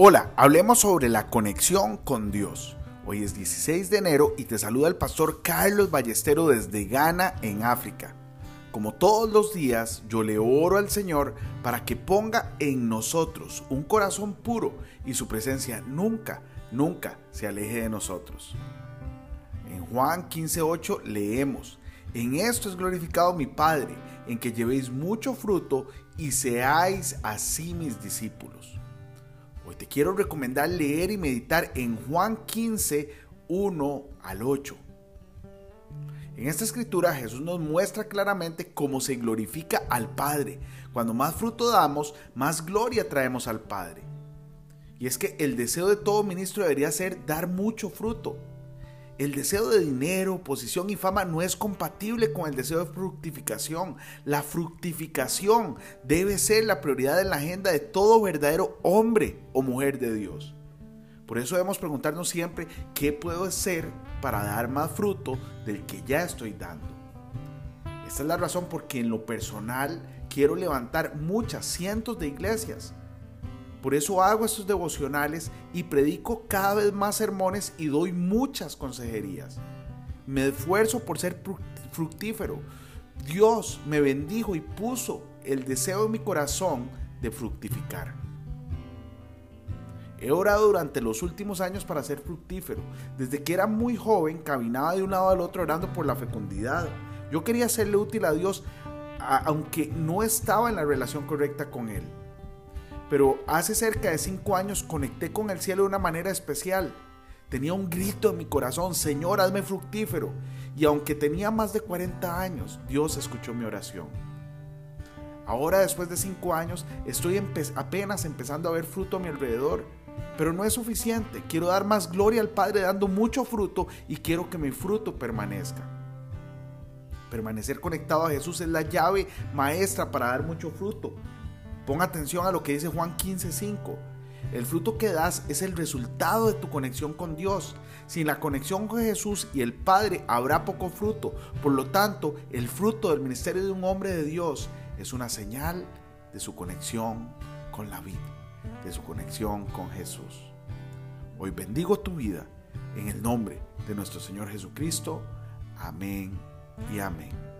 Hola, hablemos sobre la conexión con Dios. Hoy es 16 de enero y te saluda el pastor Carlos Ballestero desde Ghana, en África. Como todos los días, yo le oro al Señor para que ponga en nosotros un corazón puro y su presencia nunca, nunca se aleje de nosotros. En Juan 15:8 leemos, en esto es glorificado mi Padre, en que llevéis mucho fruto y seáis así mis discípulos. Hoy te quiero recomendar leer y meditar en Juan 15, 1 al 8. En esta escritura Jesús nos muestra claramente cómo se glorifica al Padre. Cuando más fruto damos, más gloria traemos al Padre. Y es que el deseo de todo ministro debería ser dar mucho fruto. El deseo de dinero, posición y fama no es compatible con el deseo de fructificación. La fructificación debe ser la prioridad en la agenda de todo verdadero hombre o mujer de Dios. Por eso debemos preguntarnos siempre qué puedo hacer para dar más fruto del que ya estoy dando. Esta es la razón por que en lo personal quiero levantar muchas cientos de iglesias por eso hago estos devocionales y predico cada vez más sermones y doy muchas consejerías. Me esfuerzo por ser fructífero. Dios me bendijo y puso el deseo en mi corazón de fructificar. He orado durante los últimos años para ser fructífero. Desde que era muy joven caminaba de un lado al otro orando por la fecundidad. Yo quería serle útil a Dios aunque no estaba en la relación correcta con Él pero hace cerca de cinco años conecté con el cielo de una manera especial. Tenía un grito en mi corazón, Señor, hazme fructífero. Y aunque tenía más de 40 años, Dios escuchó mi oración. Ahora, después de cinco años, estoy apenas empezando a ver fruto a mi alrededor. Pero no es suficiente. Quiero dar más gloria al Padre dando mucho fruto y quiero que mi fruto permanezca. Permanecer conectado a Jesús es la llave maestra para dar mucho fruto. Pon atención a lo que dice Juan 15:5. El fruto que das es el resultado de tu conexión con Dios. Sin la conexión con Jesús y el Padre habrá poco fruto. Por lo tanto, el fruto del ministerio de un hombre de Dios es una señal de su conexión con la vida, de su conexión con Jesús. Hoy bendigo tu vida en el nombre de nuestro Señor Jesucristo. Amén y amén.